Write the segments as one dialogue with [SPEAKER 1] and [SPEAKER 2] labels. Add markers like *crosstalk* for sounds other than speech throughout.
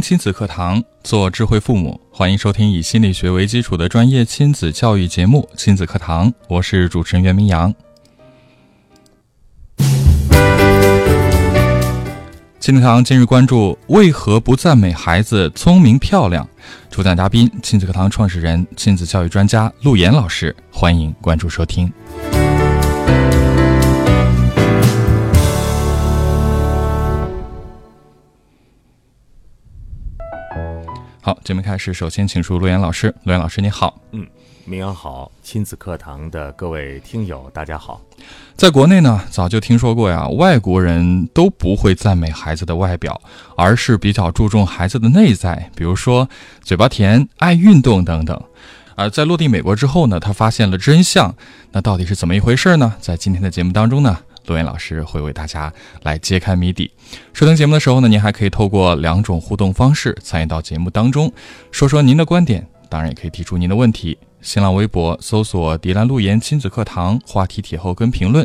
[SPEAKER 1] 亲子课堂，做智慧父母，欢迎收听以心理学为基础的专业亲子教育节目《亲子课堂》，我是主持人袁明阳。亲子课堂今日关注：为何不赞美孩子聪明漂亮？主讲嘉宾：亲子课堂创始人、亲子教育专家陆岩老师。欢迎关注收听。好，节目开始，首先请出陆岩老师。陆岩老师，你好。
[SPEAKER 2] 嗯，明阳好，亲子课堂的各位听友，大家好。
[SPEAKER 1] 在国内呢，早就听说过呀，外国人都不会赞美孩子的外表，而是比较注重孩子的内在，比如说嘴巴甜、爱运动等等。而在落地美国之后呢，他发现了真相，那到底是怎么一回事呢？在今天的节目当中呢？罗岩老师会为大家来揭开谜底。收听节目的时候呢，您还可以透过两种互动方式参与到节目当中，说说您的观点，当然也可以提出您的问题。新浪微博搜索“迪兰路言亲子课堂”，话题帖后跟评论；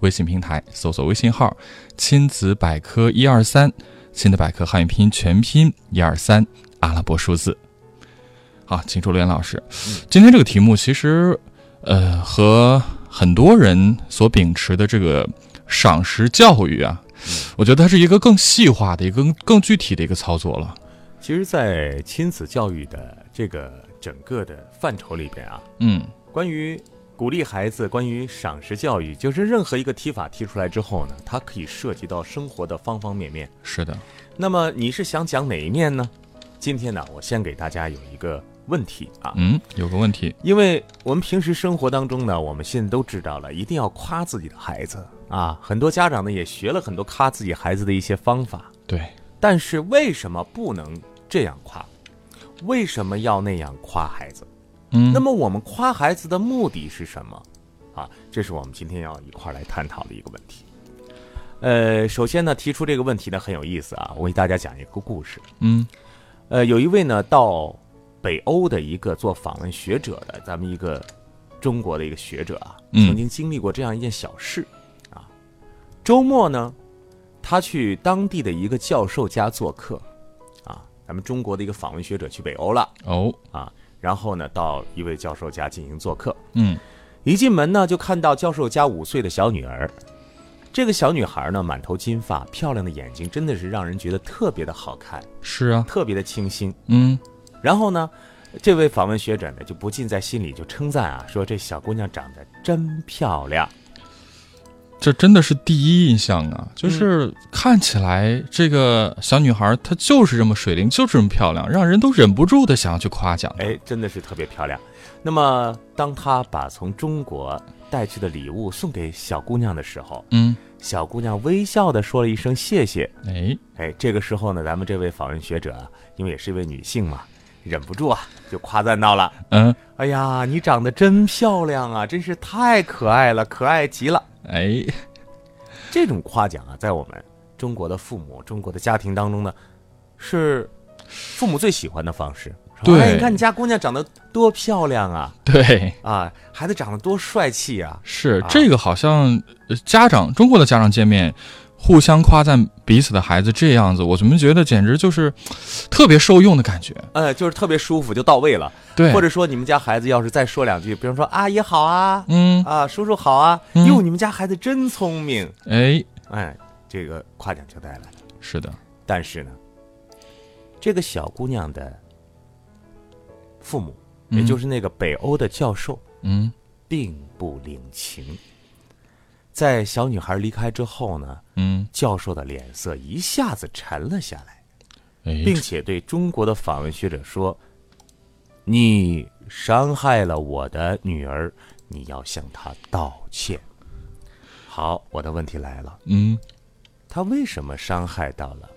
[SPEAKER 1] 微信平台搜索微信号“亲子百科一二三”，亲子百科汉语拼音全拼一二三阿拉伯数字。好，请出罗岩老师。今天这个题目其实，呃，和很多人所秉持的这个。赏识教育啊，我觉得它是一个更细化的一个更更具体的一个操作了。
[SPEAKER 2] 其实，在亲子教育的这个整个的范畴里边啊，
[SPEAKER 1] 嗯，
[SPEAKER 2] 关于鼓励孩子，关于赏识教育，就是任何一个提法提出来之后呢，它可以涉及到生活的方方面面。
[SPEAKER 1] 是的。
[SPEAKER 2] 那么你是想讲哪一面呢？今天呢，我先给大家有一个问题啊，
[SPEAKER 1] 嗯，有个问题，
[SPEAKER 2] 因为我们平时生活当中呢，我们现在都知道了，一定要夸自己的孩子。啊，很多家长呢也学了很多夸自己孩子的一些方法，
[SPEAKER 1] 对。
[SPEAKER 2] 但是为什么不能这样夸？为什么要那样夸孩子？
[SPEAKER 1] 嗯。
[SPEAKER 2] 那么我们夸孩子的目的是什么？啊，这是我们今天要一块来探讨的一个问题。呃，首先呢，提出这个问题呢很有意思啊，我给大家讲一个故事。
[SPEAKER 1] 嗯。
[SPEAKER 2] 呃，有一位呢到北欧的一个做访问学者的，咱们一个中国的一个学者啊，曾经经历过这样一件小事啊。周末呢，他去当地的一个教授家做客，啊，咱们中国的一个访问学者去北欧了
[SPEAKER 1] 哦，
[SPEAKER 2] 啊，然后呢，到一位教授家进行做客，
[SPEAKER 1] 嗯，
[SPEAKER 2] 一进门呢，就看到教授家五岁的小女儿，这个小女孩呢，满头金发，漂亮的眼睛，真的是让人觉得特别的好看，
[SPEAKER 1] 是啊，
[SPEAKER 2] 特别的清新，
[SPEAKER 1] 嗯，
[SPEAKER 2] 然后呢，这位访问学者呢，就不禁在心里就称赞啊，说这小姑娘长得真漂亮。
[SPEAKER 1] 这真的是第一印象啊！就是看起来这个小女孩，她就是这么水灵，就是这么漂亮，让人都忍不住的想要去夸奖。
[SPEAKER 2] 哎，真的是特别漂亮。那么，当他把从中国带去的礼物送给小姑娘的时候，
[SPEAKER 1] 嗯，
[SPEAKER 2] 小姑娘微笑的说了一声谢谢。
[SPEAKER 1] 哎
[SPEAKER 2] 哎，这个时候呢，咱们这位访问学者，因为也是一位女性嘛，忍不住啊，就夸赞到了。
[SPEAKER 1] 嗯，
[SPEAKER 2] 哎呀，你长得真漂亮啊，真是太可爱了，可爱极了。
[SPEAKER 1] 哎，
[SPEAKER 2] 这种夸奖啊，在我们中国的父母、中国的家庭当中呢，是父母最喜欢的方式。
[SPEAKER 1] 对，
[SPEAKER 2] 你看你家姑娘长得多漂亮啊！
[SPEAKER 1] 对
[SPEAKER 2] 啊，孩子长得多帅气啊！
[SPEAKER 1] 是这个，好像家长中国的家长见面。互相夸赞彼此的孩子，这样子，我怎么觉得简直就是 *sniffs* 特别受用的感觉？
[SPEAKER 2] 呃，就是特别舒服，就到位了。
[SPEAKER 1] 对，
[SPEAKER 2] 或者说你们家孩子要是再说两句，比如说阿姨好啊，
[SPEAKER 1] 嗯
[SPEAKER 2] 啊，叔叔好啊，哟，你们家孩子真聪明，
[SPEAKER 1] 哎
[SPEAKER 2] 哎，这个夸奖就带来了。
[SPEAKER 1] 是的，
[SPEAKER 2] 但是呢，这个小姑娘的父母，也就是那个北欧的教授，
[SPEAKER 1] 嗯，
[SPEAKER 2] 并不领情。在小女孩离开之后呢，
[SPEAKER 1] 嗯，
[SPEAKER 2] 教授的脸色一下子沉了下来，
[SPEAKER 1] 哎，
[SPEAKER 2] 并且对中国的访问学者说：“你伤害了我的女儿，你要向她道歉。”好，我的问题来了，
[SPEAKER 1] 嗯，
[SPEAKER 2] 他为什么伤害到了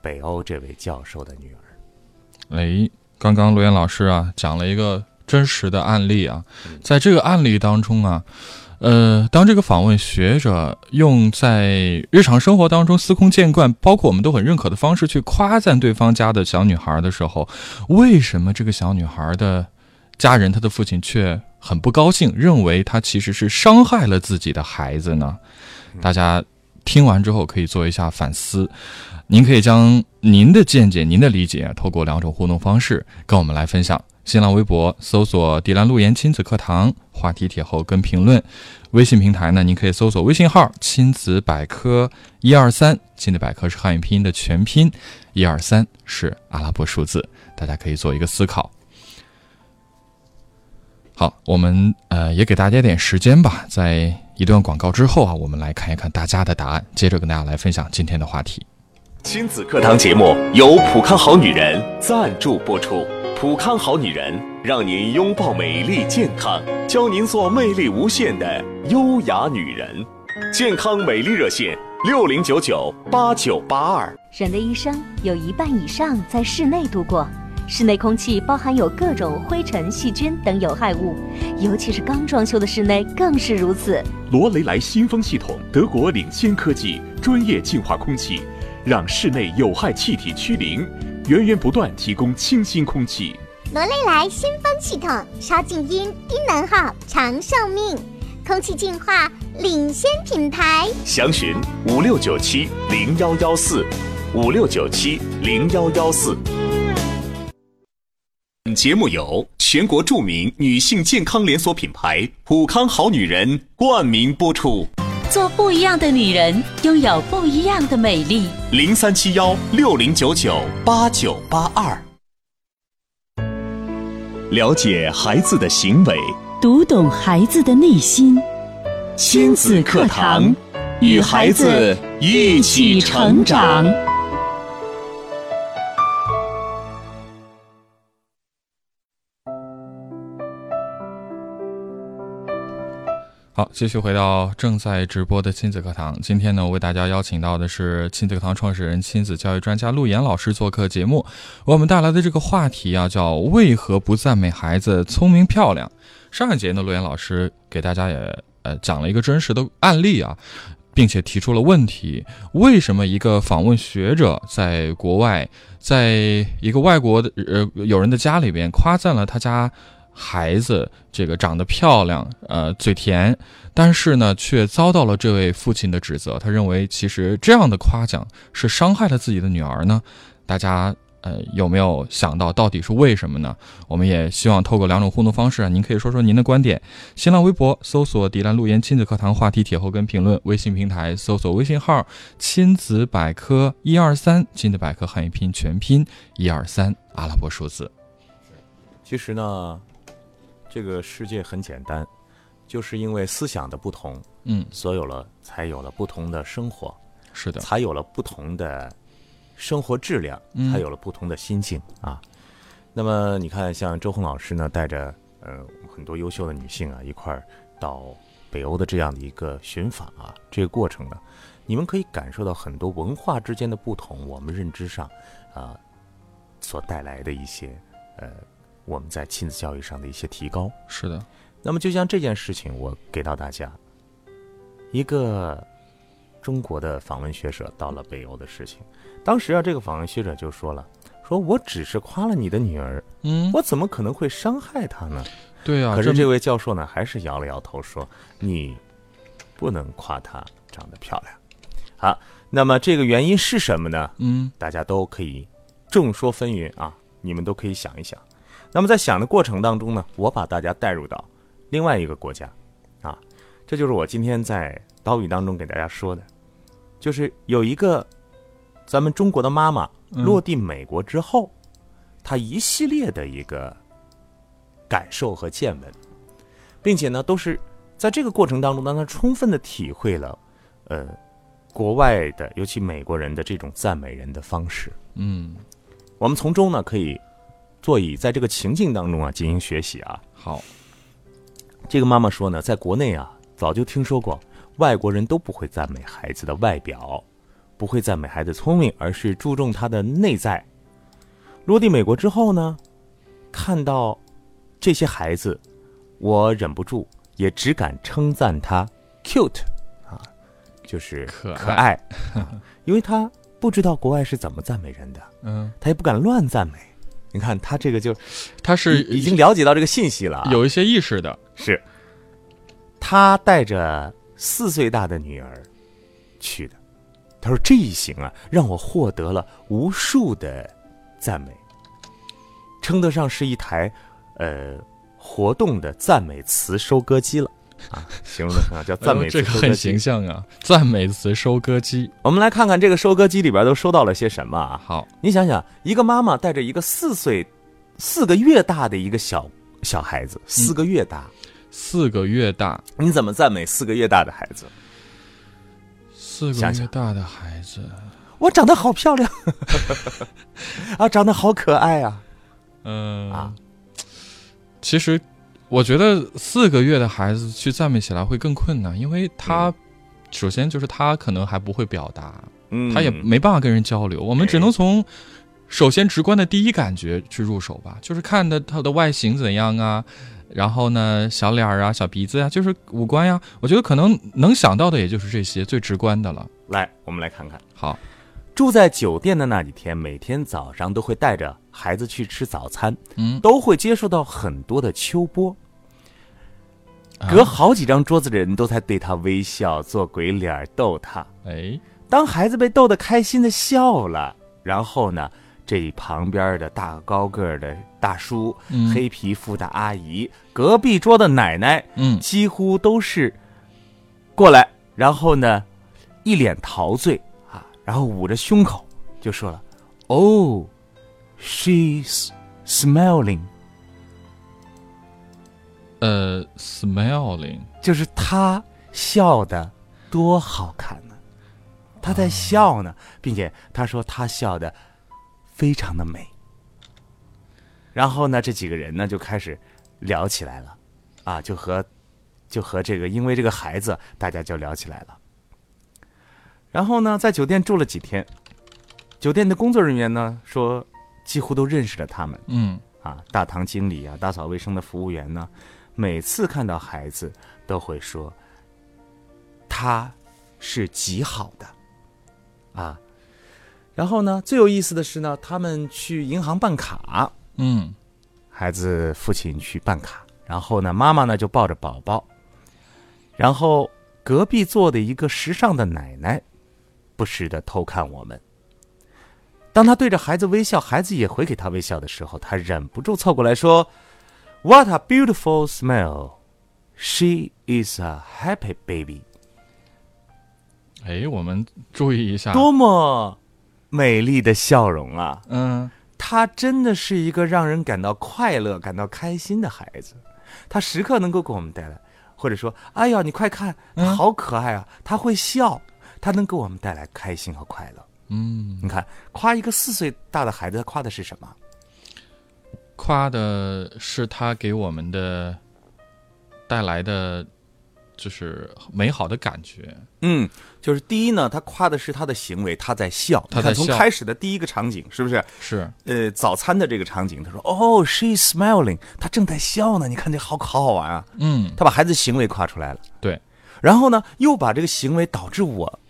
[SPEAKER 2] 北欧这位教授的女儿？
[SPEAKER 1] 哎，刚刚罗岩老师啊讲了一个真实的案例啊，在这个案例当中啊，呃，当这个访问学者用在日常生活当中司空见惯，包括我们都很认可的方式去夸赞对方家的小女孩的时候，为什么这个小女孩的家人，她的父亲却很不高兴，认为她其实是伤害了自己的孩子呢？大家听完之后可以做一下反思。您可以将您的见解、您的理解，透过两种互动方式跟我们来分享。新浪微博搜索“迪兰路言亲子课堂”，话题帖后跟评论；微信平台呢，您可以搜索微信号“亲子百科一二三”，亲子百科是汉语拼音的全拼，一二三是阿拉伯数字，大家可以做一个思考。好，我们呃也给大家点时间吧，在一段广告之后啊，我们来看一看大家的答案，接着跟大家来分享今天的话题。
[SPEAKER 3] 亲子课堂节目由普康好女人赞助播出。普康好女人让您拥抱美丽健康，教您做魅力无限的优雅女人。健康美丽热线六零九九八九八二。
[SPEAKER 4] 人的一生有一半以上在室内度过，室内空气包含有各种灰尘、细菌等有害物，尤其是刚装修的室内更是如此。
[SPEAKER 5] 罗雷莱新风系统，德国领先科技，专业净化空气。让室内有害气体趋零，源源不断提供清新空气。
[SPEAKER 6] 罗雷莱新风系统，超静音、低能耗、长寿命，空气净化领先品牌。
[SPEAKER 3] 详询五六九七零幺幺四，五六九七零幺幺四。本节目由全国著名女性健康连锁品牌普康好女人冠名播出。
[SPEAKER 7] 做不一样的女人，拥有不一样的美丽。
[SPEAKER 3] 零三七幺六零九九八九八二，了解孩子的行为，
[SPEAKER 7] 读懂孩子的内心。
[SPEAKER 3] 亲子课堂，与孩子一起成长。
[SPEAKER 1] 好，继续回到正在直播的亲子课堂。今天呢，我为大家邀请到的是亲子课堂创始人、亲子教育专家陆岩老师做客节目。为我们带来的这个话题啊，叫“为何不赞美孩子聪明漂亮”。上一节呢，陆岩老师给大家也呃讲了一个真实的案例啊，并且提出了问题：为什么一个访问学者在国外，在一个外国的呃有人的家里边夸赞了他家？孩子这个长得漂亮，呃，嘴甜，但是呢，却遭到了这位父亲的指责。他认为，其实这样的夸奖是伤害了自己的女儿呢。大家呃有没有想到到底是为什么呢？我们也希望透过两种互动方式，您可以说说您的观点。新浪微博搜索“迪兰路言亲子课堂”话题帖后跟评论，微信平台搜索微信号“亲子百科一二三”，亲子百科汉语拼全拼一二三阿拉伯数字。
[SPEAKER 2] 其实呢。这个世界很简单，就是因为思想的不同，
[SPEAKER 1] 嗯，
[SPEAKER 2] 所有了才有了不同的生活，
[SPEAKER 1] 是的，
[SPEAKER 2] 才有了不同的生活质量，才有了不同的心境啊。那么你看，像周红老师呢，带着呃很多优秀的女性啊一块儿到北欧的这样的一个寻访啊，这个过程呢，你们可以感受到很多文化之间的不同，我们认知上啊所带来的一些呃。我们在亲子教育上的一些提高，
[SPEAKER 1] 是的。
[SPEAKER 2] 那么就像这件事情，我给到大家一个中国的访问学者到了北欧的事情。当时啊，这个访问学者就说了：“说我只是夸了你的女儿，
[SPEAKER 1] 嗯，
[SPEAKER 2] 我怎么可能会伤害她呢？”
[SPEAKER 1] 对啊。
[SPEAKER 2] 可是这位教授呢，还是摇了摇头说：“你不能夸她长得漂亮。”好，那么这个原因是什么呢？
[SPEAKER 1] 嗯，
[SPEAKER 2] 大家都可以众说纷纭啊，你们都可以想一想。那么在想的过程当中呢，我把大家带入到另外一个国家，啊，这就是我今天在岛屿当中给大家说的，就是有一个咱们中国的妈妈落地美国之后，她一系列的一个感受和见闻，并且呢，都是在这个过程当中，让她充分的体会了，呃，国外的尤其美国人的这种赞美人的方式。
[SPEAKER 1] 嗯，
[SPEAKER 2] 我们从中呢可以。所以，在这个情境当中啊，进行学习啊。
[SPEAKER 1] 好，
[SPEAKER 2] 这个妈妈说呢，在国内啊，早就听说过，外国人都不会赞美孩子的外表，不会赞美孩子聪明，而是注重他的内在。落地美国之后呢，看到这些孩子，我忍不住也只敢称赞他 cute 啊，就是
[SPEAKER 1] 可
[SPEAKER 2] 可爱，啊 *laughs* 因为他不知道国外是怎么赞美人的，
[SPEAKER 1] 嗯，
[SPEAKER 2] 他也不敢乱赞美。你看他这个就
[SPEAKER 1] 他是
[SPEAKER 2] 已已经了解到这个信息了啊，
[SPEAKER 1] 有一些意识的，
[SPEAKER 2] 是，他带着四岁大的女儿去的。他说：“这一行啊，让我获得了无数的赞美，称得上是一台呃活动的赞美词收割机了啊，形容的很好，叫赞美
[SPEAKER 1] 哎这个很。形象啊，赞美词收割机。
[SPEAKER 2] 我们来看看这个收割机里边都收到了些什么啊？
[SPEAKER 1] 好，
[SPEAKER 2] 你想想，一个妈妈带着一个四岁、四个月大的一个小小孩子，四个月大，
[SPEAKER 1] 四个月大，
[SPEAKER 2] 你怎么赞美四个月大的孩子？
[SPEAKER 1] 四个月大的孩子，
[SPEAKER 2] 我长得好漂亮，*laughs* 啊，长得好可爱啊！
[SPEAKER 1] 嗯
[SPEAKER 2] 啊，
[SPEAKER 1] 其实我觉得四个月的孩子去赞美起来会更困难，因为他、首先就是他可能还不会表达，
[SPEAKER 2] 嗯。
[SPEAKER 1] 他也没办法跟人交流，我们只能从首先直观的第一感觉去入手吧，就是看的他的外形怎样啊，然后呢小脸儿啊、小鼻子呀、就是五官呀，我觉得可能能想到的也就是这些最直观的了。
[SPEAKER 2] 来，我们来看看，
[SPEAKER 1] 好，
[SPEAKER 2] 住在酒店的那几天，每天早上都会带着孩子去吃早餐，
[SPEAKER 1] 嗯，
[SPEAKER 2] 都会接受到很多的秋波。
[SPEAKER 1] 啊。
[SPEAKER 2] 隔好几张桌子的人都在对他微笑，做鬼脸逗他。
[SPEAKER 1] 哎，
[SPEAKER 2] 当孩子被逗得开心的笑了，然后呢，这旁边的大高个儿的大叔、
[SPEAKER 1] 嗯。
[SPEAKER 2] 黑皮肤的阿姨、隔壁桌的奶奶，
[SPEAKER 1] 嗯。
[SPEAKER 2] 几乎都是过来，然后呢，一脸陶醉啊，然后捂着胸口就说了：“Oh, she's smiling。”
[SPEAKER 1] 呃，smiling，
[SPEAKER 2] 就是她笑的多好看呢，她在笑呢，并且她说她笑的非常的美。然后呢，这几个人呢就开始聊起来了，啊，就和就和这个因为这个孩子，大家就聊起来了。然后呢，在酒店住了几天，酒店的工作人员呢说几乎都认识了他们，
[SPEAKER 1] 嗯。
[SPEAKER 2] 啊，大堂经理啊，打扫卫生的服务员呢，每次看到孩子都会说，他是极好的，啊，然后呢，最有意思的是呢，他们去银行办卡，
[SPEAKER 1] 嗯。
[SPEAKER 2] 孩子父亲去办卡，然后呢，妈妈呢就抱着宝宝，然后隔壁坐的一个时尚的奶奶，不时的偷看我们。当他对着孩子微笑，孩子也回给他微笑的时候，他忍不住凑过来说：“What a beautiful smile! She is a happy baby。
[SPEAKER 1] 哎，我们注意一下，
[SPEAKER 2] 多么美丽的笑容啊！
[SPEAKER 1] 嗯
[SPEAKER 2] 他真的是一个让人感到快乐、感到开心的孩子，他时刻能够给我们带来，或者说，哎呀，你快看，他好可爱啊！他会笑，他能给我们带来开心和快乐。
[SPEAKER 1] 嗯，
[SPEAKER 2] 你看，夸一个四岁大的孩子，他夸的是什么？
[SPEAKER 1] 夸的是他给我们的带来的，就是美好的感觉。
[SPEAKER 2] 嗯，就是第一呢，他夸的是他的行为，他在笑。
[SPEAKER 1] 他在笑
[SPEAKER 2] 你看从开始的第一个场景，是不是？
[SPEAKER 1] 是，
[SPEAKER 2] 呃，早餐的这个场景，他说：“哦、s h e s smiling，他正在笑呢。你看这好好好玩啊！”
[SPEAKER 1] 嗯，
[SPEAKER 2] 他把孩子行为夸出来了，
[SPEAKER 1] 对
[SPEAKER 2] 然后呢，又把这个行为导致我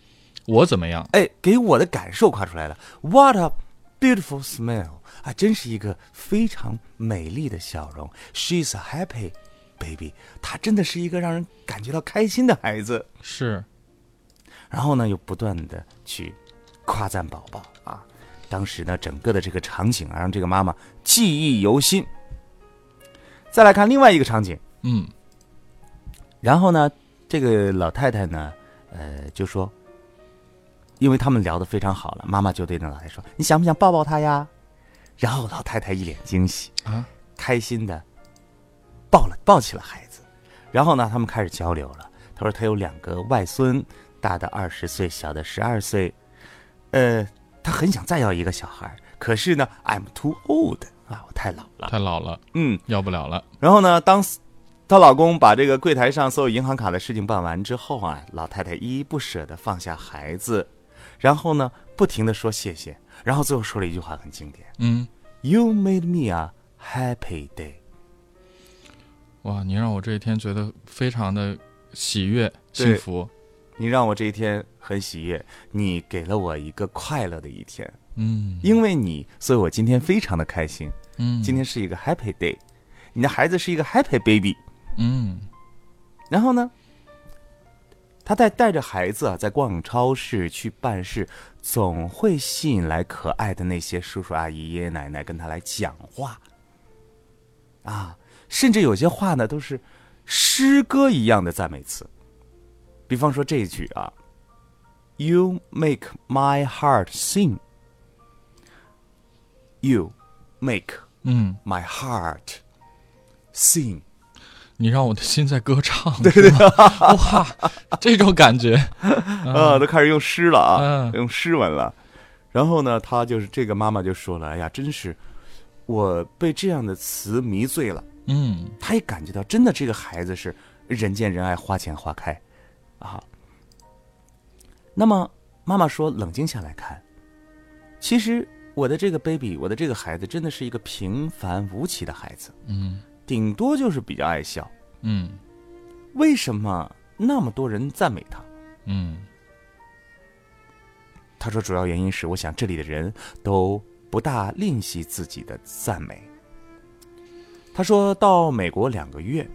[SPEAKER 1] 我怎么样？
[SPEAKER 2] 哎，给我的感受夸出来了。What a beautiful smile！啊，真是一个非常美丽的笑容。She's a happy baby，她真的是一个让人感觉到开心的孩子。
[SPEAKER 1] 是，
[SPEAKER 2] 然后呢，又不断的去夸赞宝宝啊。当时呢，整个的这个场景啊，让这个妈妈记忆犹新。再来看另外一个场景，
[SPEAKER 1] 嗯
[SPEAKER 2] 然后呢，这个老太太呢，呃，就说，因为他们聊得非常好了，妈妈就对那老太太说：“你想不想抱抱她呀？”然后老太太一脸惊喜，
[SPEAKER 1] 啊，
[SPEAKER 2] 开心的抱了抱起了孩子。然后呢，他们开始交流了。他说他有两个外孙，大的二十岁，小的十二岁。呃，他很想再要一个小孩，可是呢，I'm too old 啊，我太老了。
[SPEAKER 1] 太老了，
[SPEAKER 2] 嗯，
[SPEAKER 1] 要不了了。
[SPEAKER 2] 然后呢，当她老公把这个柜台上所有银行卡的事情办完之后啊，老太太依依不舍的放下孩子，然后呢，不停的说谢谢，然后最后说了一句话很经典
[SPEAKER 1] 嗯
[SPEAKER 2] ：“You made me a happy day。
[SPEAKER 1] 哇，你让我这一天觉得非常的喜悦幸福。
[SPEAKER 2] 你让我这一天很喜悦，你给了我一个快乐的一天。
[SPEAKER 1] 嗯，
[SPEAKER 2] 因为你，所以我今天非常的开心。
[SPEAKER 1] 嗯，
[SPEAKER 2] 今天是一个 happy day，你的孩子是一个 happy baby。
[SPEAKER 1] 嗯，
[SPEAKER 2] 然后呢，他在带着孩子啊，在逛超市去办事，总会吸引来可爱的那些叔叔阿姨、爷爷奶奶跟他来讲话。啊，甚至有些话呢，都是诗歌一样的赞美词。比方说这一句啊，“You make my heart sing。” You make
[SPEAKER 1] 嗯
[SPEAKER 2] my heart sing。
[SPEAKER 1] 你让我的心在歌唱，对对哇，这种感觉。*laughs*
[SPEAKER 2] 啊，都开始用诗了啊，
[SPEAKER 1] 嗯。
[SPEAKER 2] 用诗文了。然后呢，他就是这个妈妈就说了：“哎呀，真是我被这样的词迷醉了。”
[SPEAKER 1] 嗯。
[SPEAKER 2] 他也感觉到，真的这个孩子是人见人爱，花见花开。啊。那么妈妈说：“冷静下来看，其实我的这个 baby，我的这个孩子，真的是一个平凡无奇的孩子，
[SPEAKER 1] 嗯
[SPEAKER 2] 顶多就是比较爱笑。
[SPEAKER 1] 嗯
[SPEAKER 2] 为什么那么多人赞美他？”
[SPEAKER 1] 嗯
[SPEAKER 2] 他说：“主要原因是，我想这里的人都不大吝惜自己的赞美。”他说到美国两个月，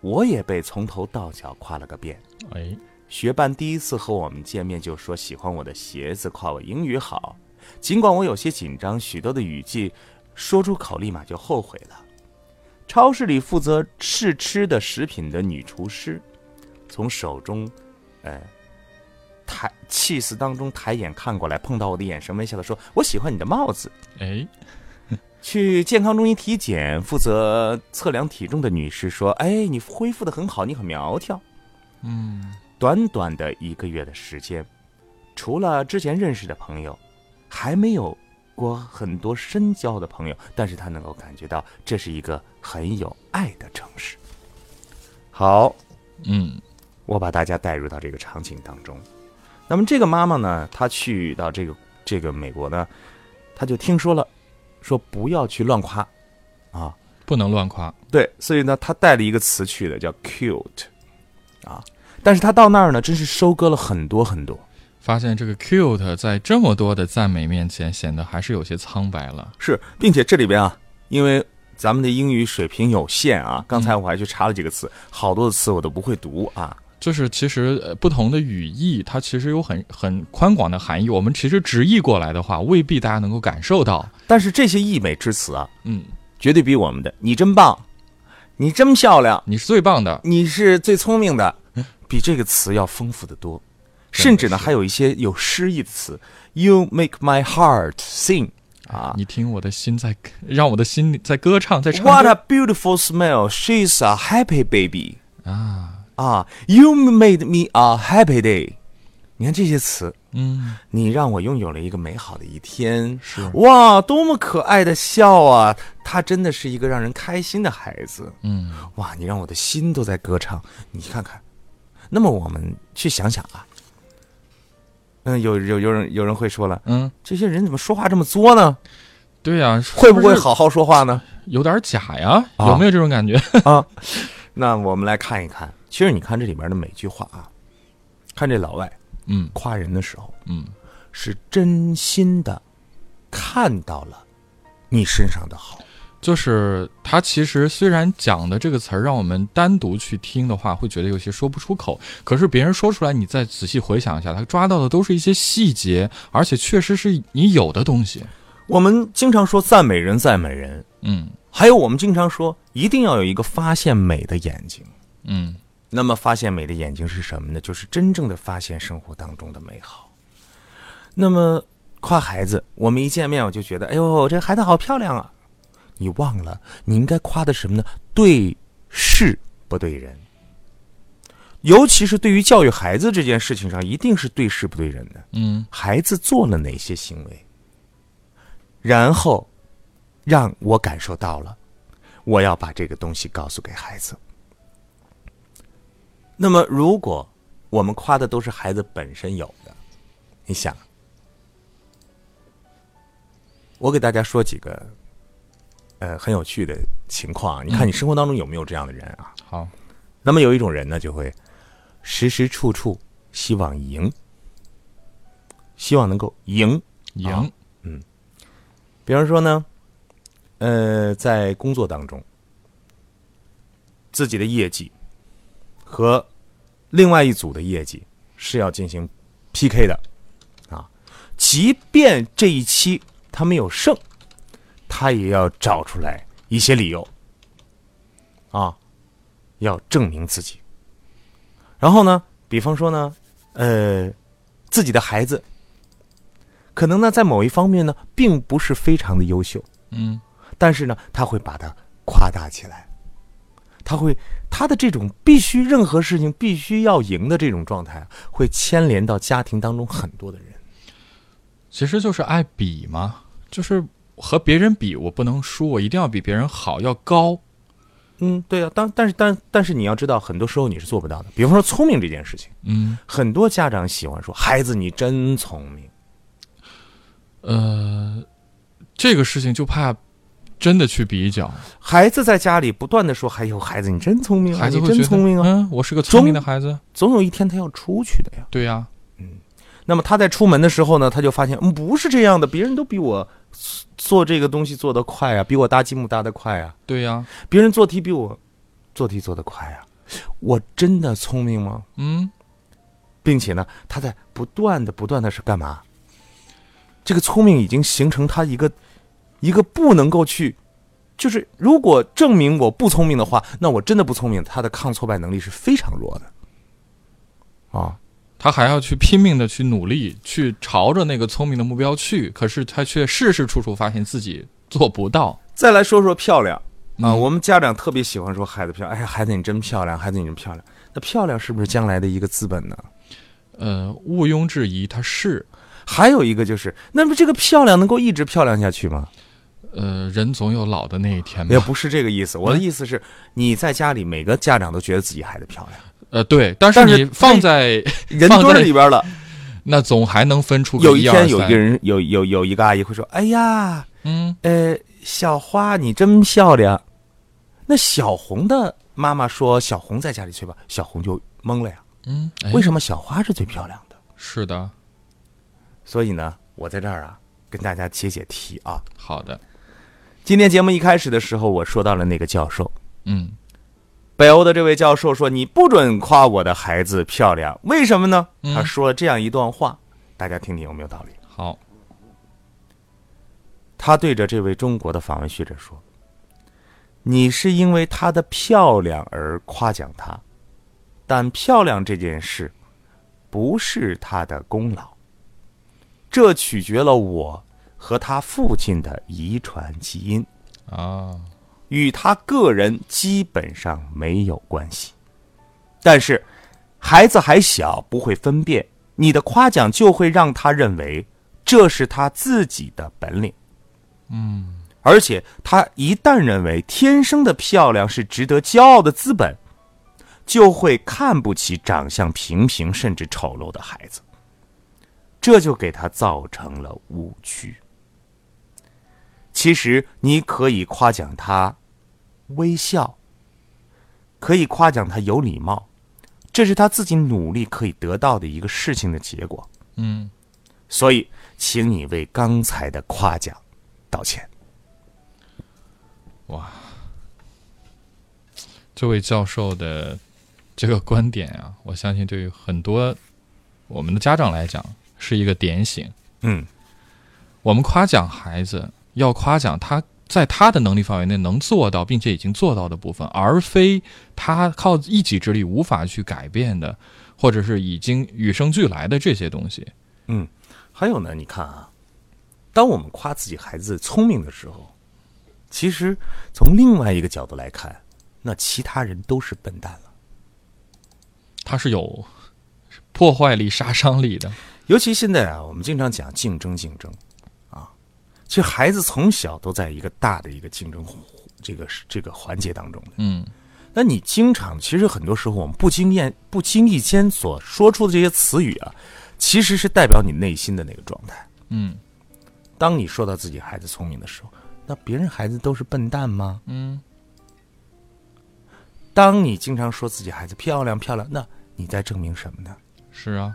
[SPEAKER 2] 我也被从头到脚夸了个遍。
[SPEAKER 1] 哎
[SPEAKER 2] 学伴第一次和我们见面就说喜欢我的鞋子，夸我英语好。尽管我有些紧张，许多的语句说出口立马就后悔了。超市里负责试吃的食品的女厨师，从手中，呃，抬 cheese 当中抬眼看过来，碰到我的眼神，微笑的说：“我喜欢你的帽子。”
[SPEAKER 1] 哎 *laughs*
[SPEAKER 2] 去健康中心体检，负责测量体重的女士说：“哎，你恢复的很好，你很苗条。”
[SPEAKER 1] 嗯
[SPEAKER 2] 短短的一个月的时间，除了之前认识的朋友，还没有过很多深交的朋友，但是他能够感觉到这是一个很有爱的城市。好，
[SPEAKER 1] 嗯
[SPEAKER 2] 我把大家带入到这个场景当中。那么这个妈妈呢，她去到这个这个美国呢，她就听说了，说不要去乱夸，啊，
[SPEAKER 1] 不能乱夸，
[SPEAKER 2] 对，所以呢，她带了一个词去的，叫 cute，啊，但是她到那儿呢，真是收割了很多很多。
[SPEAKER 1] 发现这个 cute 在这么多的赞美面前显得还是有些苍白了。
[SPEAKER 2] 是，并且这里边啊，因为咱们的英语水平有限啊，刚才我还去查了几个词，好多的词我都不会读啊。
[SPEAKER 1] 就是其实呃不同的语义，它其实有很很宽广的含义。我们其实直译过来的话，未必大家能够感受到。
[SPEAKER 2] 但是这些溢美之词啊，
[SPEAKER 1] 嗯，
[SPEAKER 2] 绝对比我们的“你真棒”“你真漂亮”“
[SPEAKER 1] 你是最棒的。
[SPEAKER 2] 你是最聪明的”，比这个词要丰富的多。甚至呢，还有一些有诗意的词，“You make my heart sing” 啊。
[SPEAKER 1] 你听我的心在，让我的心里在歌唱，在唱
[SPEAKER 2] What a beautiful smell! She's a happy baby.
[SPEAKER 1] 啊，
[SPEAKER 2] 啊，You made me a happy day。你看这些词，
[SPEAKER 1] 嗯，
[SPEAKER 2] 你让我拥有了一个美好的一天。
[SPEAKER 1] 是
[SPEAKER 2] 哇，多么可爱的笑啊！他真的是一个让人开心的孩子。
[SPEAKER 1] 嗯
[SPEAKER 2] 哇，你让我的心都在歌唱。你看看，那么我们去想想啊，嗯，有有有人有人会说了，
[SPEAKER 1] 嗯，
[SPEAKER 2] 这些人怎么说话这么作呢？
[SPEAKER 1] 对呀、
[SPEAKER 2] 会不会好好说话呢？
[SPEAKER 1] 有点假呀？
[SPEAKER 2] 啊
[SPEAKER 1] 有没有这种感觉？
[SPEAKER 2] 啊，那我们来看一看。其实你看这里面的每句话啊，看这老外
[SPEAKER 1] 嗯
[SPEAKER 2] 夸人的时候，
[SPEAKER 1] 嗯，
[SPEAKER 2] 是真心的看到了你身上的好。
[SPEAKER 1] 就是他其实虽然讲的这个词儿，让我们单独去听的话，会觉得有些说不出口。可是别人说出来，你再仔细回想一下，他抓到的都是一些细节，而且确实是你有的东西。
[SPEAKER 2] 我们经常说赞美人，赞美人，
[SPEAKER 1] 嗯
[SPEAKER 2] 还有我们经常说一定要有一个发现美的眼睛。
[SPEAKER 1] 嗯
[SPEAKER 2] 那么，发现美的眼睛是什么呢？就是真正的发现生活当中的美好。那么，夸孩子，我们一见面我就觉得，哎呦，这孩子好漂亮啊！你忘了，你应该夸的什么呢？对事不对人。尤其是对于教育孩子这件事情上，一定是对事不对人的。
[SPEAKER 1] 嗯
[SPEAKER 2] 孩子做了哪些行为，然后让我感受到了，我要把这个东西告诉给孩子。那么，如果我们夸的都是孩子本身有的，你想，我给大家说几个呃很有趣的情况，你看你生活当中有没有这样的人啊？
[SPEAKER 1] 好，
[SPEAKER 2] 那么有一种人呢，就会时时处处希望赢，希望能够赢
[SPEAKER 1] 赢，
[SPEAKER 2] 啊比方说呢，呃，在工作当中，自己的业绩和另外一组的业绩是要进行 PK 的啊。即便这一期他没有胜，他也要找出来一些理由啊，要证明自己。然后呢，比方说呢，呃，自己的孩子可能呢在某一方面呢并不是非常的优秀，
[SPEAKER 1] 嗯，
[SPEAKER 2] 但是呢他会把它夸大起来，他会他的这种必须任何事情必须要赢的这种状态，会牵连到家庭当中很多的人。
[SPEAKER 1] 其实就是爱比嘛，就是和别人比，我不能输，我一定要比别人好，要高。
[SPEAKER 2] 嗯，对啊，当但是但但是你要知道，很多时候你是做不到的。比方说聪明这件事情，
[SPEAKER 1] 嗯，
[SPEAKER 2] 很多家长喜欢说：“孩子，你真聪明。
[SPEAKER 1] 呃，这个事情就怕真的去比较，”
[SPEAKER 2] 孩子在家里不断的说：“哎呦孩子，你真聪明啊，
[SPEAKER 1] 孩子
[SPEAKER 2] 真聪明啊。
[SPEAKER 1] 嗯，我是个聪明的孩子。
[SPEAKER 2] 总有一天他要出去的呀。
[SPEAKER 1] 对呀、
[SPEAKER 2] 那么他在出门的时候呢，他就发现，嗯，不是这样的，别人都比我做这个东西做得快啊，比我搭积木搭得快啊，
[SPEAKER 1] 对呀、
[SPEAKER 2] 别人做题比我做题做得快啊，我真的聪明吗？
[SPEAKER 1] 嗯，
[SPEAKER 2] 并且呢，他在不断的不断的是干嘛？这个聪明已经形成他一个一个不能够去，就是如果证明我不聪明的话，那我真的不聪明，他的抗挫败能力是非常弱的。啊，
[SPEAKER 1] 他还要去拼命的去努力，去朝着那个聪明的目标去，可是他却事事处处发现自己做不到。
[SPEAKER 2] 再来说说漂亮啊，
[SPEAKER 1] 嗯
[SPEAKER 2] 我们家长特别喜欢说孩子漂亮，哎呀，孩子你真漂亮，孩子你真漂亮。那漂亮是不是将来的一个资本呢？
[SPEAKER 1] 呃，毋庸置疑，它是
[SPEAKER 2] 还有一个就是，那么这个漂亮能够一直漂亮下去吗？
[SPEAKER 1] 呃，人总有老的那一天吧。
[SPEAKER 2] 也不是这个意思，我的意思是，你在家里每个家长都觉得自己孩子漂亮，
[SPEAKER 1] 呃，对，但是你放在 *laughs*
[SPEAKER 2] 人堆里边了。*laughs*
[SPEAKER 1] 那总还能分出个
[SPEAKER 2] 有一天有一个人有有有一个阿姨会说：“哎呀，
[SPEAKER 1] 嗯，
[SPEAKER 2] 呃，小花你真漂亮。”那小红的妈妈说：“小红在家里去吧。”小红就懵了呀，
[SPEAKER 1] 嗯，哎
[SPEAKER 2] 为什么小花是最漂亮的？
[SPEAKER 1] 是的，
[SPEAKER 2] 所以呢，我在这儿啊，跟大家解解题啊。
[SPEAKER 1] 好的，
[SPEAKER 2] 今天节目一开始的时候，我说到了那个教授，
[SPEAKER 1] 嗯，
[SPEAKER 2] 北欧的这位教授说：“你不准夸我的孩子漂亮，为什么呢？”
[SPEAKER 1] 嗯。
[SPEAKER 2] 他说了这样一段话，大家听听有没有道理？
[SPEAKER 1] 好，
[SPEAKER 2] 他对着这位中国的访问学者说：“你是因为她的漂亮而夸奖她，但漂亮这件事不是她的功劳，这取决了我和她父亲的遗传基因，
[SPEAKER 1] 啊，
[SPEAKER 2] 与他个人基本上没有关系。但是孩子还小，不会分辨，你的夸奖就会让他认为这是他自己的本领。”嗯而且他一旦认为天生的漂亮是值得骄傲的资本，就会看不起长相平平甚至丑陋的孩子，这就给他造成了误区。其实你可以夸奖他微笑，可以夸奖他有礼貌，这是他自己努力可以得到的一个事情的结果。
[SPEAKER 1] 嗯，
[SPEAKER 2] 所以，请你为刚才的夸奖道歉。
[SPEAKER 1] 哇这位教授的这个观点啊，我相信对于很多我们的家长来讲是一个点醒。
[SPEAKER 2] 嗯，
[SPEAKER 1] 我们夸奖孩子，要夸奖他在他的能力范围内能做到，并且已经做到的部分，而非他靠一己之力无法去改变的，或者是已经与生俱来的这些东西。
[SPEAKER 2] 嗯还有呢，你看啊，当我们夸自己孩子聪明的时候，其实从另外一个角度来看，那其他人都是笨蛋了。
[SPEAKER 1] 他是有破坏力、杀伤力的。
[SPEAKER 2] 尤其现在啊，我们经常讲竞争，竞争啊，其实孩子从小都在一个大的一个竞争这个这个环节当中的。
[SPEAKER 1] 嗯，
[SPEAKER 2] 那你经常，其实很多时候我们不经验、不经意间所说出的这些词语啊，其实是代表你内心的那个状态。
[SPEAKER 1] 嗯，
[SPEAKER 2] 当你说到自己孩子聪明的时候，那别人孩子都是笨蛋吗？
[SPEAKER 1] 嗯，
[SPEAKER 2] 当你经常说自己孩子漂亮漂亮，那你在证明什么呢？
[SPEAKER 1] 是啊，
[SPEAKER 2] 啊，《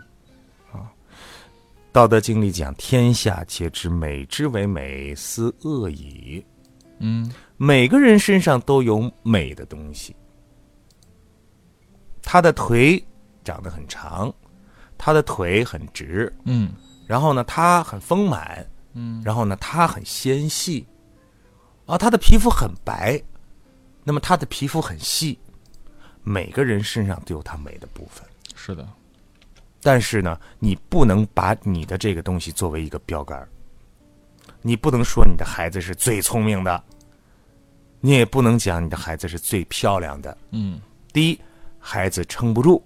[SPEAKER 2] 道德经》里讲：“天下皆知美之为美，斯恶已。”
[SPEAKER 1] 嗯，
[SPEAKER 2] 每个人身上都有美的东西。他的腿长得很长，他的腿很直，
[SPEAKER 1] 嗯，
[SPEAKER 2] 然后呢，他很丰满，
[SPEAKER 1] 嗯，
[SPEAKER 2] 然后呢，他很纤细，啊，他的皮肤很白，那么他的皮肤很细。每个人身上都有他美的部分，
[SPEAKER 1] 是的，
[SPEAKER 2] 但是呢，你不能把你的这个东西作为一个标杆你不能说你的孩子是最聪明的，你也不能讲你的孩子是最漂亮的。
[SPEAKER 1] 嗯，
[SPEAKER 2] 第一，孩子撑不住，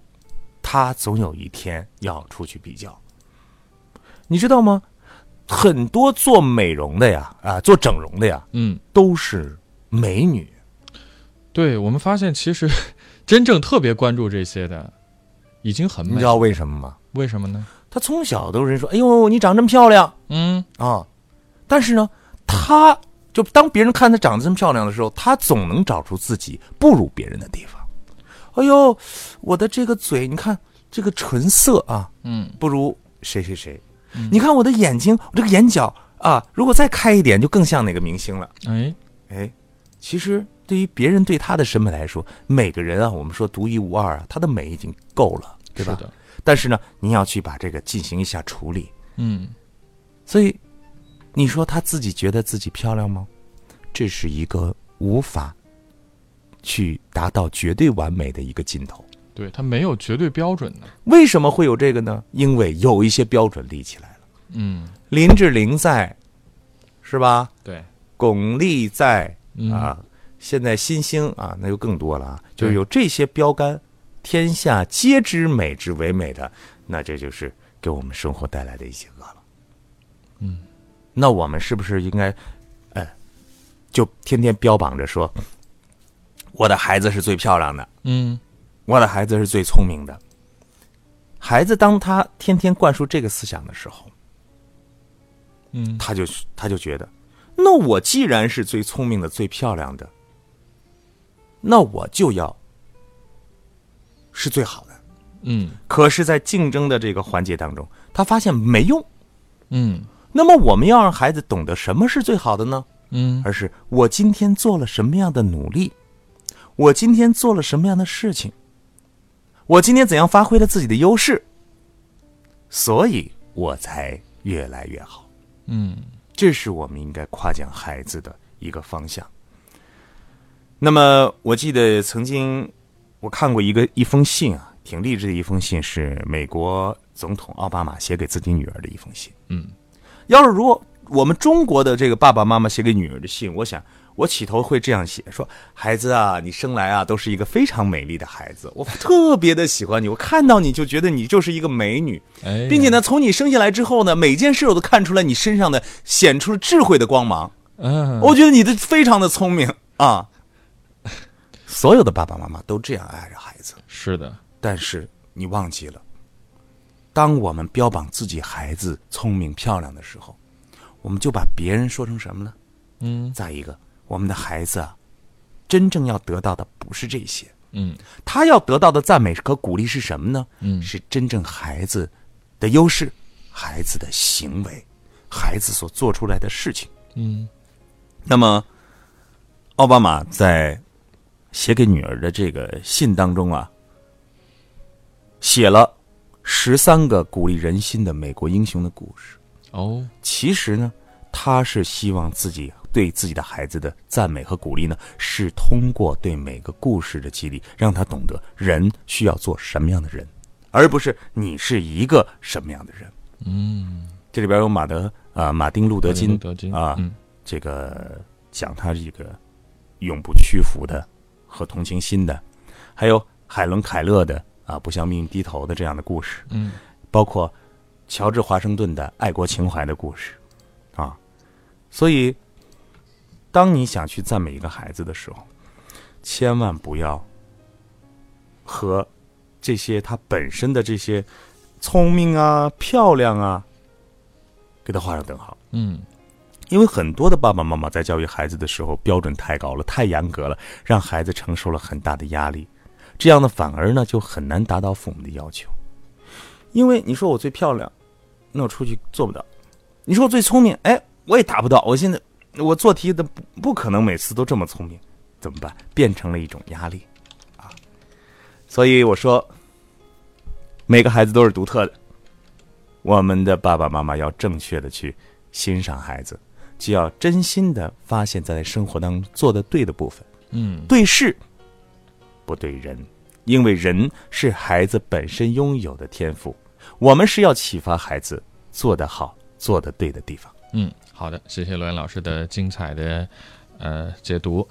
[SPEAKER 2] 他总有一天要出去比较。你知道吗？很多做美容的呀，啊，做整容的呀，
[SPEAKER 1] 嗯，
[SPEAKER 2] 都是美女。
[SPEAKER 1] 对我们发现，其实 *laughs* 真正特别关注这些的，已经很美。
[SPEAKER 2] 你知道为什么吗？
[SPEAKER 1] 为什么呢？
[SPEAKER 2] 他从小都是人说：“哎呦，你长这么漂亮。”
[SPEAKER 1] 嗯
[SPEAKER 2] 啊，但是呢，他就当别人看他长得这么漂亮的时候，他总能找出自己不如别人的地方。哎呦，我的这个嘴，你看这个唇色啊，
[SPEAKER 1] 嗯，
[SPEAKER 2] 不如谁谁谁。你看我的眼睛，我这个眼角啊，如果再开一点，就更像哪个明星了。
[SPEAKER 1] 哎，
[SPEAKER 2] 哎，其实对于别人对他的审美来说，每个人啊，我们说独一无二啊，他的美已经够了，对吧？
[SPEAKER 1] 是的，
[SPEAKER 2] 但是呢，您要去把这个进行一下处理。
[SPEAKER 1] 嗯，
[SPEAKER 2] 所以，你说他自己觉得自己漂亮吗？这是一个无法去达到绝对完美的一个尽头。
[SPEAKER 1] 对，它没有绝对标准的。
[SPEAKER 2] 为什么会有这个呢？因为有一些标准立起来了。
[SPEAKER 1] 嗯，
[SPEAKER 2] 林志玲在，是吧？
[SPEAKER 1] 对，
[SPEAKER 2] 巩俐在
[SPEAKER 1] 嗯
[SPEAKER 2] 啊，现在新兴啊，那就更多了啊，就是有这些标杆，天下皆知美之为美的，那这就是给我们生活带来的一些恶了。
[SPEAKER 1] 嗯，
[SPEAKER 2] 那我们是不是应该，哎，就天天标榜着说，我的孩子是最漂亮的，
[SPEAKER 1] 嗯。
[SPEAKER 2] 我的孩子是最聪明的。孩子当他天天灌输这个思想的时候，
[SPEAKER 1] 嗯，
[SPEAKER 2] 他就他就觉得，那我既然是最聪明的、最漂亮的，那我就要是最好的。
[SPEAKER 1] 嗯
[SPEAKER 2] 可是，在竞争的这个环节当中，他发现没用。
[SPEAKER 1] 嗯
[SPEAKER 2] 那么，我们要让孩子懂得什么是最好的呢？
[SPEAKER 1] 嗯
[SPEAKER 2] 而是我今天做了什么样的努力，我今天做了什么样的事情，我今天怎样发挥了自己的优势，所以我才越来越好。
[SPEAKER 1] 嗯
[SPEAKER 2] 这是我们应该夸奖孩子的一个方向。那么，我记得曾经我看过一个一封信啊，挺励志的一封信，是美国总统奥巴马写给自己女儿的一封信。
[SPEAKER 1] 嗯，
[SPEAKER 2] 要是如果我们中国的这个爸爸妈妈写给女儿的信，我想我起头会这样写：说孩子啊，你生来啊都是一个非常美丽的孩子，我特别的喜欢你，我看到你就觉得你就是一个美女。
[SPEAKER 1] 哎，
[SPEAKER 2] 并且，呢，从你生下来之后呢，每件事我都看出来你身上的显出了智慧的光芒。
[SPEAKER 1] 嗯，
[SPEAKER 2] 我觉得你的非常的聪明啊。所有的爸爸妈妈都这样爱着孩子，
[SPEAKER 1] 是的，
[SPEAKER 2] 但是你忘记了，当我们标榜自己孩子聪明漂亮的时候，我们就把别人说成什么呢？
[SPEAKER 1] 嗯。
[SPEAKER 2] 再一个，我们的孩子啊，真正要得到的不是这些，
[SPEAKER 1] 嗯。
[SPEAKER 2] 他要得到的赞美和鼓励是什么呢？
[SPEAKER 1] 嗯。
[SPEAKER 2] 是真正孩子的优势，孩子的行为，孩子所做出来的事情。
[SPEAKER 1] 嗯。
[SPEAKER 2] 那么，奥巴马在写给女儿的这个信当中啊，写了十三个鼓励人心的美国英雄的故事。
[SPEAKER 1] 哦，
[SPEAKER 2] 其实呢，他是希望自己对自己的孩子的赞美和鼓励呢，是通过对每个故事的激励，让他懂得人需要做什么样的人，而不是你是一个什么样的人。
[SPEAKER 1] 嗯，
[SPEAKER 2] 这里边有马德啊、马丁路德金
[SPEAKER 1] 路德金
[SPEAKER 2] 啊，
[SPEAKER 1] 嗯
[SPEAKER 2] 这个讲他这个永不屈服的和同情心的，还有海伦凯勒的啊不向命运低头的这样的故事，
[SPEAKER 1] 嗯。
[SPEAKER 2] 包括乔治华盛顿的爱国情怀的故事，啊，所以当你想去赞美一个孩子的时候，千万不要和这些他本身的这些聪明啊、漂亮啊，给他画上等号。
[SPEAKER 1] 嗯
[SPEAKER 2] 因为很多的爸爸妈妈在教育孩子的时候标准太高了，太严格了，让孩子承受了很大的压力，这样呢反而呢就很难达到父母的要求。因为你说我最漂亮，那我出去做不到；你说我最聪明，哎，我也达不到。我现在我做题的不不可能每次都这么聪明，怎么办？变成了一种压力啊！所以我说，每个孩子都是独特的，我们的爸爸妈妈要正确的去欣赏孩子。就要真心的发现，在生活当中做的对的部分，
[SPEAKER 1] 嗯，
[SPEAKER 2] 对事，不对人，因为人是孩子本身拥有的天赋，我们是要启发孩子做得好、做得对的地方。
[SPEAKER 1] 嗯，好的，谢谢罗岩老师的精彩的呃解读。